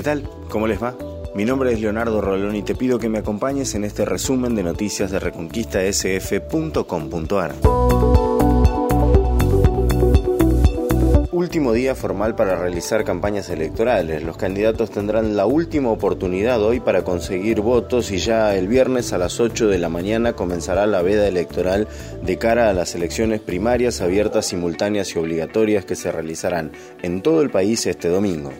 ¿Qué tal? ¿Cómo les va? Mi nombre es Leonardo Rolón y te pido que me acompañes en este resumen de noticias de reconquistasf.com.ar. Último día formal para realizar campañas electorales. Los candidatos tendrán la última oportunidad hoy para conseguir votos y ya el viernes a las 8 de la mañana comenzará la veda electoral de cara a las elecciones primarias abiertas, simultáneas y obligatorias que se realizarán en todo el país este domingo.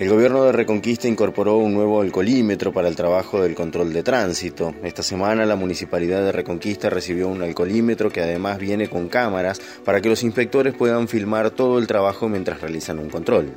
El gobierno de Reconquista incorporó un nuevo alcoholímetro para el trabajo del control de tránsito. Esta semana la municipalidad de Reconquista recibió un alcoholímetro que además viene con cámaras para que los inspectores puedan filmar todo el trabajo mientras realizan un control.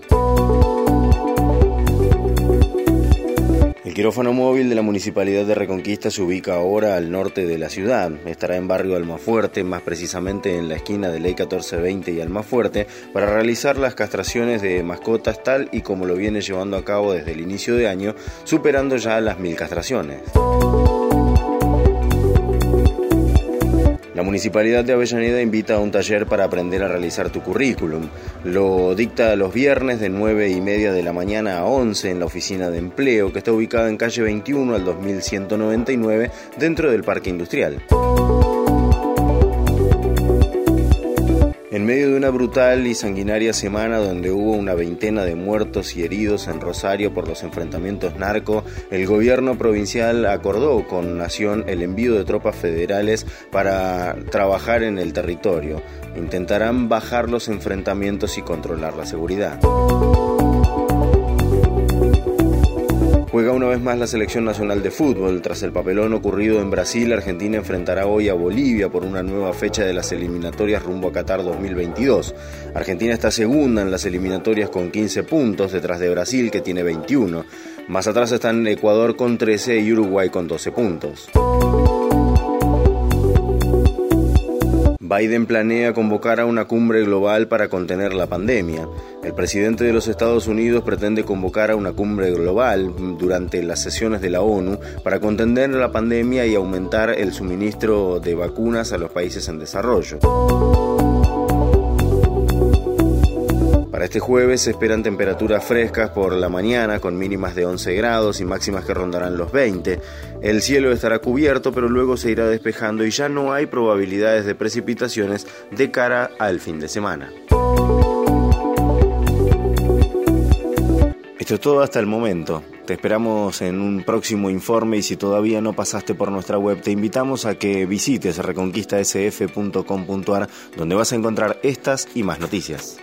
El quirófano móvil de la Municipalidad de Reconquista se ubica ahora al norte de la ciudad. Estará en barrio Almafuerte, más precisamente en la esquina de Ley 1420 y Almafuerte, para realizar las castraciones de mascotas tal y como lo viene llevando a cabo desde el inicio de año, superando ya las mil castraciones. La Municipalidad de Avellaneda invita a un taller para aprender a realizar tu currículum. Lo dicta los viernes de 9 y media de la mañana a 11 en la oficina de empleo que está ubicada en calle 21 al 2199 dentro del Parque Industrial. En medio de una brutal y sanguinaria semana donde hubo una veintena de muertos y heridos en Rosario por los enfrentamientos narco, el gobierno provincial acordó con Nación el envío de tropas federales para trabajar en el territorio. Intentarán bajar los enfrentamientos y controlar la seguridad. Juega una vez más la selección nacional de fútbol. Tras el papelón ocurrido en Brasil, Argentina enfrentará hoy a Bolivia por una nueva fecha de las eliminatorias rumbo a Qatar 2022. Argentina está segunda en las eliminatorias con 15 puntos, detrás de Brasil que tiene 21. Más atrás están Ecuador con 13 y Uruguay con 12 puntos. Biden planea convocar a una cumbre global para contener la pandemia. El presidente de los Estados Unidos pretende convocar a una cumbre global durante las sesiones de la ONU para contener la pandemia y aumentar el suministro de vacunas a los países en desarrollo. Este jueves se esperan temperaturas frescas por la mañana con mínimas de 11 grados y máximas que rondarán los 20. El cielo estará cubierto pero luego se irá despejando y ya no hay probabilidades de precipitaciones de cara al fin de semana. Esto es todo hasta el momento. Te esperamos en un próximo informe y si todavía no pasaste por nuestra web, te invitamos a que visites reconquistasf.com.ar donde vas a encontrar estas y más noticias.